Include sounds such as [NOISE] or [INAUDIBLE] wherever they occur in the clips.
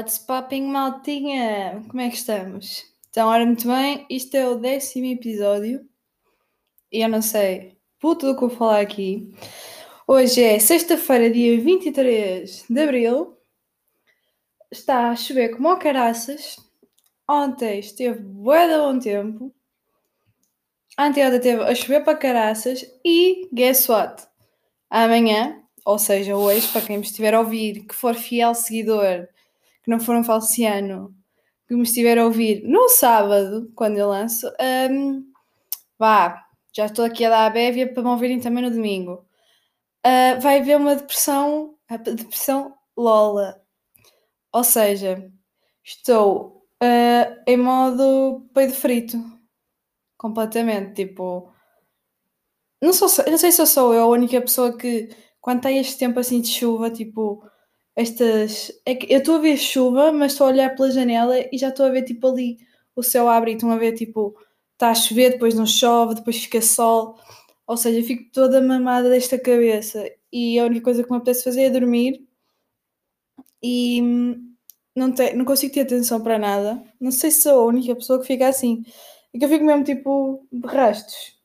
What's popping, maltinha? Como é que estamos? Então, ora, muito bem, isto é o décimo episódio e eu não sei puto do que vou falar aqui. Hoje é sexta-feira, dia 23 de abril. Está a chover como caraças. Ontem esteve bué de bom tempo. Anteontem esteve a chover para caraças e guess what? Amanhã, ou seja, hoje, para quem me estiver a ouvir, que for fiel seguidor que não for um falciano, que me estiver a ouvir no sábado, quando eu lanço, um, vá, já estou aqui a dar a bévia para me ouvirem também no domingo. Uh, vai haver uma depressão, a depressão Lola. Ou seja, estou uh, em modo peido frito. Completamente. Tipo, não, sou, não sei se eu sou eu a única pessoa que, quando tem este tempo assim de chuva, tipo, estas. É que eu estou a ver chuva, mas estou a olhar pela janela e já estou a ver tipo ali o céu abre e estão a ver tipo está a chover, depois não chove, depois fica sol. Ou seja, fico toda mamada desta cabeça e a única coisa que me apetece fazer é dormir e não, te, não consigo ter atenção para nada. Não sei se sou a única pessoa que fica assim. E que eu fico mesmo tipo de rastos.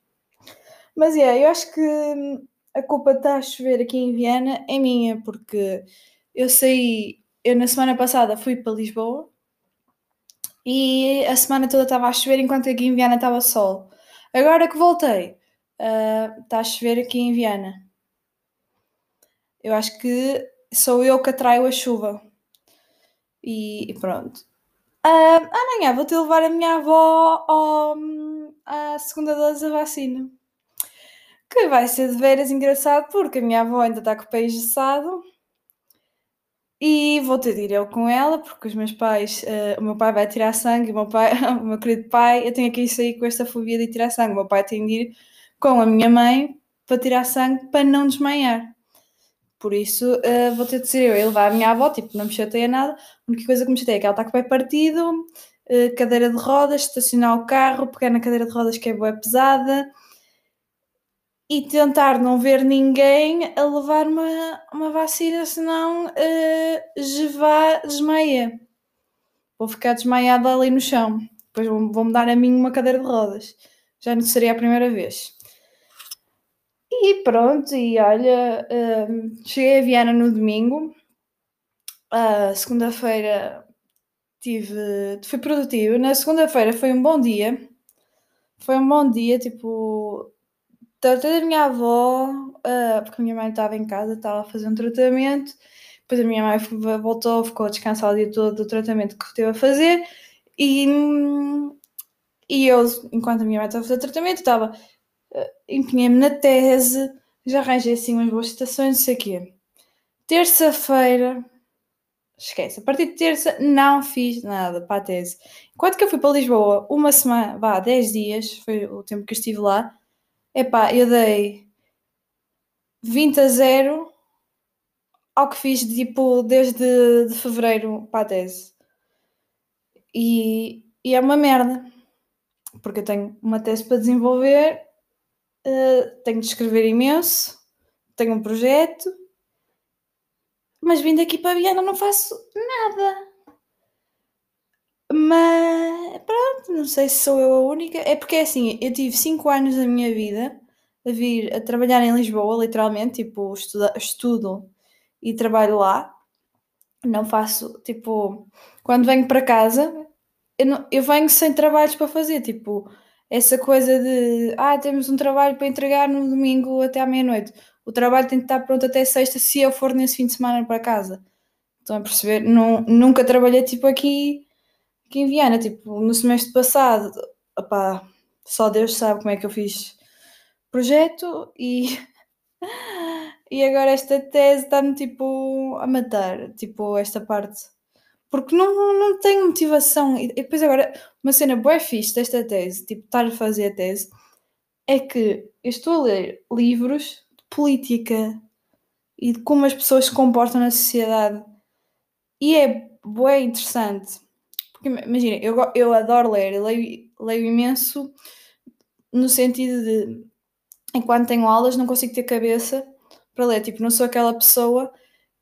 Mas é, yeah, eu acho que a culpa estar a chover aqui em Viana é minha, porque eu saí, eu na semana passada fui para Lisboa e a semana toda estava a chover enquanto aqui em Viana estava sol. Agora que voltei, uh, está a chover aqui em Viana. Eu acho que sou eu que atraio a chuva. E, e pronto. Uh, amanhã vou ter levar a minha avó ao, à segunda dose da vacina. Que vai ser de veras engraçado porque a minha avó ainda está com o pé engessado e vou ter de ir eu com ela, porque os meus pais, uh, o meu pai vai tirar sangue, o meu, pai, [LAUGHS] o meu querido pai, eu tenho que sair com esta fobia de tirar sangue. O meu pai tem de ir com a minha mãe para tirar sangue para não desmaiar. Por isso uh, vou ter de ser eu a levar a minha avó, tipo, não me chateia nada. A única coisa que me chateia é que ela está com o pé partido, uh, cadeira de rodas, estacionar o carro, pegar na cadeira de rodas que é boa pesada e tentar não ver ninguém a levar uma, uma vacina, senão uh, desmaia. Vou ficar desmaiada ali no chão. Depois vão-me dar a mim uma cadeira de rodas. Já não seria a primeira vez. E pronto, e olha, uh, cheguei a Viana no domingo. Uh, segunda-feira tive, fui produtivo. Na segunda-feira foi um bom dia. Foi um bom dia, tipo, tratei da minha avó, uh, porque a minha mãe estava em casa, estava a fazer um tratamento. Depois a minha mãe voltou, ficou a descansar o dia todo do tratamento que teve a fazer. E, e eu, enquanto a minha mãe estava a fazer tratamento, estava. Uh, empenhei-me na tese, já arranjei assim umas boas citações, não sei o quê. Terça-feira, esquece, a partir de terça não fiz nada para a tese. Enquanto que eu fui para Lisboa uma semana, vá, 10 dias, foi o tempo que eu estive lá, Epá, eu dei 20 a 0 ao que fiz tipo desde de fevereiro para a tese. E, e é uma merda. Porque eu tenho uma tese para desenvolver, uh, tenho de escrever imenso, tenho um projeto, mas vindo aqui para Viana não faço nada. Mas pronto, não sei se sou eu a única. É porque é assim, eu tive 5 anos da minha vida a vir a trabalhar em Lisboa, literalmente, tipo, estuda, estudo e trabalho lá. Não faço, tipo, quando venho para casa, eu, não, eu venho sem trabalhos para fazer, tipo, essa coisa de ah, temos um trabalho para entregar no domingo até à meia-noite. O trabalho tem que estar pronto até sexta se eu for nesse fim de semana para casa. Estão a perceber? Não, nunca trabalhei tipo aqui aqui em Viana, tipo, no semestre passado, opá, só Deus sabe como é que eu fiz projeto e, [LAUGHS] e agora esta tese está-me tipo a matar, tipo, esta parte. Porque não, não tenho motivação. E depois agora, uma cena boa fixe desta tese, tipo, estar a fazer a tese, é que eu estou a ler livros de política e de como as pessoas se comportam na sociedade. E é boa interessante imagina, eu, eu adoro ler, eu leio, leio imenso no sentido de enquanto tenho aulas não consigo ter cabeça para ler. Tipo, não sou aquela pessoa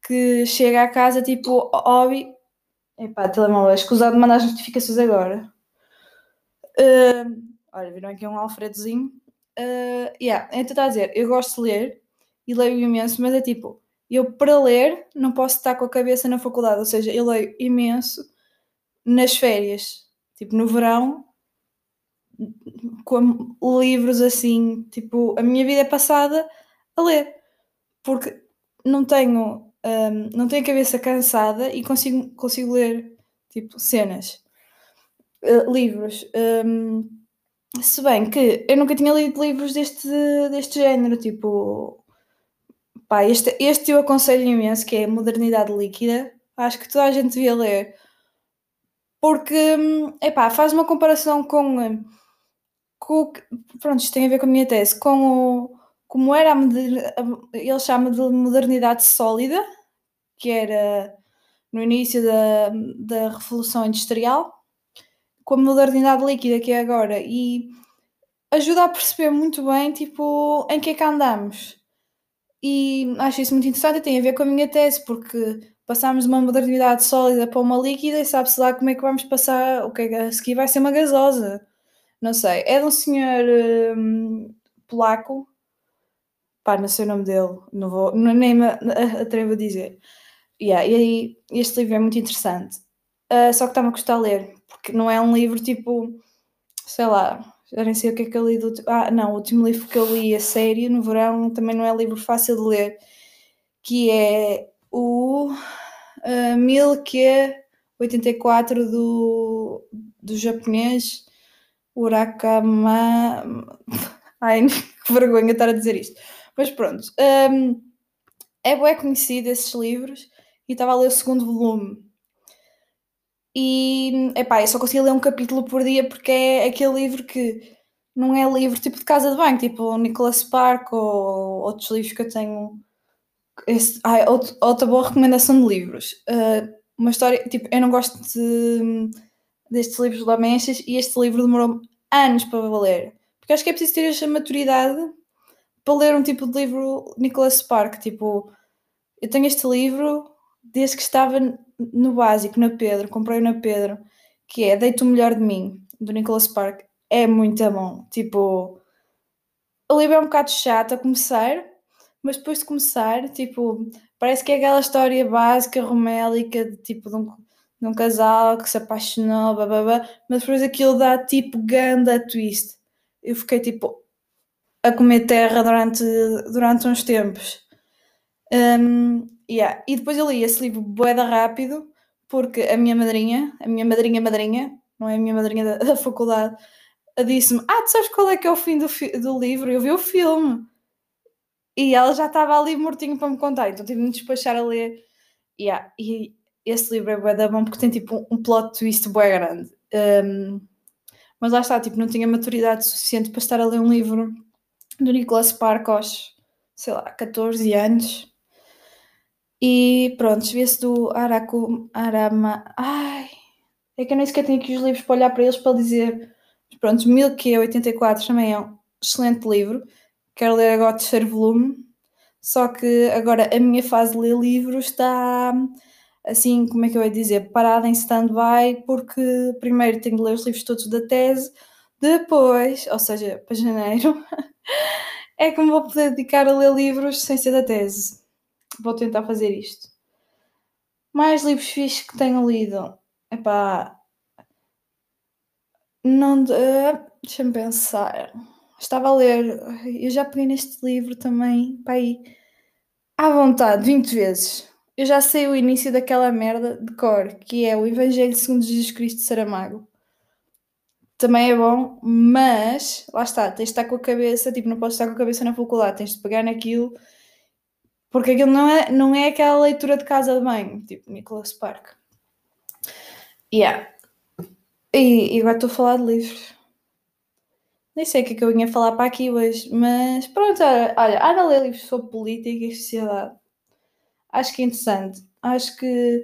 que chega à casa tipo hobby, Epá, telemóvel, escusado de mandar as notificações agora. Uh, olha, viram aqui um Alfredozinho. Uh, yeah, então está a dizer, eu gosto de ler e leio imenso, mas é tipo, eu para ler não posso estar com a cabeça na faculdade, ou seja, eu leio imenso nas férias, tipo no verão, com livros assim, tipo, a minha vida é passada a ler, porque não tenho, um, não tenho a cabeça cansada e consigo, consigo ler, tipo, cenas, uh, livros. Um, se bem que eu nunca tinha lido livros deste, deste género, tipo, pá, este, este eu aconselho imenso, que é Modernidade Líquida, acho que toda a gente devia ler, porque, epá, faz uma comparação com, com pronto, isto tem a ver com a minha tese, com o, como era a, ele chama de modernidade sólida, que era no início da, da Revolução Industrial, com a modernidade líquida que é agora, e ajuda a perceber muito bem, tipo, em que é que andamos. E acho isso muito interessante e tem a ver com a minha tese, porque passámos de uma modernidade sólida para uma líquida e sabe-se lá como é que vamos passar, o que é que a seguir vai ser uma gasosa. Não sei. É de um senhor hum, polaco, pá, não sei o nome dele, não vou, nem me [LAUGHS] atrevo a dizer. Yeah, e aí, este livro é muito interessante. Uh, só que está-me a custar ler, porque não é um livro tipo, sei lá, já nem sei o que é que eu li do. Ah, não, o último livro que eu li a sério no verão também não é livro fácil de ler, que é o uh, Milk 84 do, do japonês Urakama. [LAUGHS] Ai, [LAUGHS] que vergonha estar a dizer isto. Mas pronto, um, é bem conhecido esses livros e estava a ler o segundo volume. E, epá, eu só consegui ler um capítulo por dia porque é aquele livro que não é livro tipo de casa de banho, tipo o Nicholas Spark ou outros livros que eu tenho esse, ai, outro, outra boa recomendação de livros. Uh, uma história, tipo, eu não gosto de, destes livros de Lamechas e este livro demorou anos para ler. Porque acho que é preciso ter esta maturidade para ler um tipo de livro Nicholas Spark. Tipo, eu tenho este livro desde que estava no básico, na Pedro, comprei na Pedro, que é Deito o Melhor de Mim, do Nicholas Spark. É muito bom. Tipo, o livro é um bocado chato a começar, mas depois de começar, tipo, parece que é aquela história básica, romélica, de, tipo, de um, de um casal que se apaixonou, babá, mas depois aquilo dá tipo ganda twist. Eu fiquei tipo a comer terra durante, durante uns tempos. Um, yeah. E depois eu li esse livro boeda rápido, porque a minha madrinha, a minha madrinha madrinha, não é a minha madrinha da, [LAUGHS] da faculdade, disse-me: Ah, tu sabes qual é que é o fim do, do livro? Eu vi o filme. E ela já estava ali mortinho para me contar, então tive de me despachar a ler. Yeah, e esse livro é bué bom porque tem tipo um plot twist bué grande. Um, mas lá está, tipo, não tinha maturidade suficiente para estar a ler um livro do Nicholas Spark aos, sei lá, 14 anos. E pronto, vê-se do Araku, Arama. Ai, é que eu nem sequer tenho aqui os livros para olhar para eles para dizer. Pronto, 1084 também é um excelente livro quero ler agora o terceiro volume, só que agora a minha fase de ler livros está assim, como é que eu ia dizer, parada em stand-by, porque primeiro tenho de ler os livros todos da tese, depois, ou seja, para janeiro, [LAUGHS] é que me vou poder dedicar a ler livros sem ser da tese. Vou tentar fazer isto. Mais livros fixos que tenho lido. Epá. Não. Uh, Deixa-me pensar estava a ler, eu já peguei neste livro também, pá, aí, à vontade, 20 vezes. Eu já sei o início daquela merda de cor, que é o Evangelho segundo Jesus Cristo de Saramago. Também é bom, mas lá está, tens de estar com a cabeça, tipo, não podes estar com a cabeça na faculdade, tens de pegar naquilo, porque aquilo não é, não é aquela leitura de casa de banho, tipo Nicholas Spark. Yeah. E, e agora estou a falar de livros. Nem sei o que é que eu vinha falar para aqui hoje, mas pronto, olha, anda a livros sobre política e sociedade. Acho que é interessante. Acho que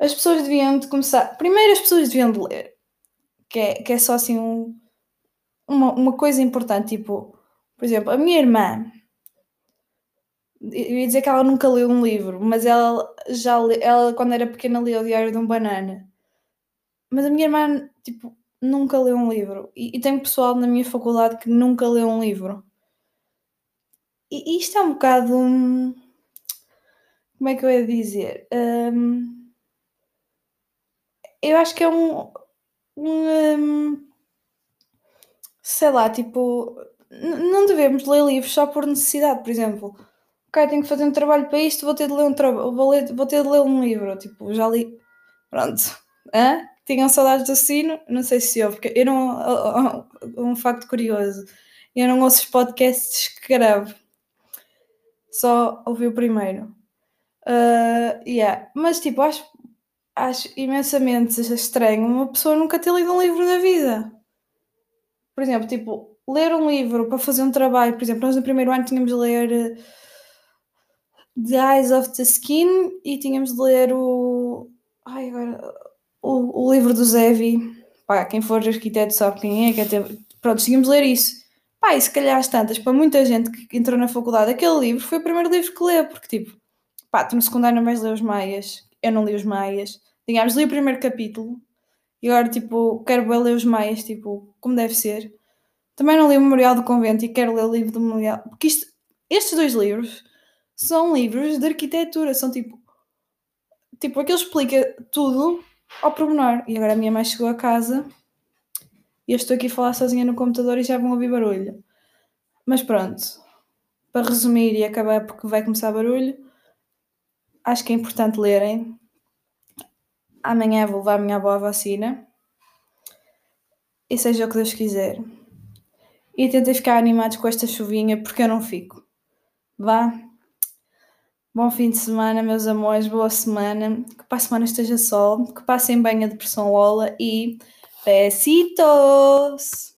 as pessoas deviam de começar. Primeiro as pessoas deviam de ler. Que é, que é só assim um, uma, uma coisa importante. Tipo, por exemplo, a minha irmã Eu ia dizer que ela nunca leu um livro, mas ela já ela quando era pequena lia o Diário de um Banana. Mas a minha irmã, tipo, nunca leu um livro. E, e tem pessoal na minha faculdade que nunca leu um livro. E, e isto é um bocado. hum, Como é que eu ia dizer? Hum, eu acho que é um. um, hum, sei lá, tipo. Não devemos ler livros só por necessidade, por exemplo. Ok, tenho que fazer um trabalho para isto, vou ter de ler um, vou vou ter de ler um livro. Tipo, já li. Pronto. Hã? Tinham saudades do sino? Não sei se houve, porque eu não. Um facto curioso. Eu não ouço os podcasts que gravo. Só ouvi o primeiro. Ah, yeah. Mas tipo, acho, acho imensamente estranho uma pessoa nunca ter lido um livro na vida. Por exemplo, tipo, ler um livro para fazer um trabalho, por exemplo, nós no primeiro ano tínhamos de ler eh, The Eyes of the Skin e tínhamos de ler o. Ai, agora. O, o livro do Zevi. Pá, quem for arquiteto sabe quem é, que até. Pronto, de ler isso. Pá, e se calhar às tantas, para muita gente que entrou na faculdade, aquele livro foi o primeiro livro que leu, porque tipo, pá, tu no secundário não vais ler os Maias, eu não li os Maias. Digamos, li o primeiro capítulo e agora, tipo, quero bem ler os Maias, tipo, como deve ser. Também não li o Memorial do Convento e quero ler o livro do Memorial. Porque isto, estes dois livros são livros de arquitetura, são tipo. Tipo, aquele explica tudo ao pormenor. E agora a minha mãe chegou a casa e eu estou aqui a falar sozinha no computador e já vão ouvir barulho. Mas pronto, para resumir e acabar porque vai começar barulho, acho que é importante lerem. Amanhã vou levar a minha avó à vacina. E seja o que Deus quiser. E tentem ficar animados com esta chuvinha porque eu não fico. Vá. Bom fim de semana, meus amores. Boa semana. Que para a semana esteja sol. Que passem bem a depressão Lola. E besitos!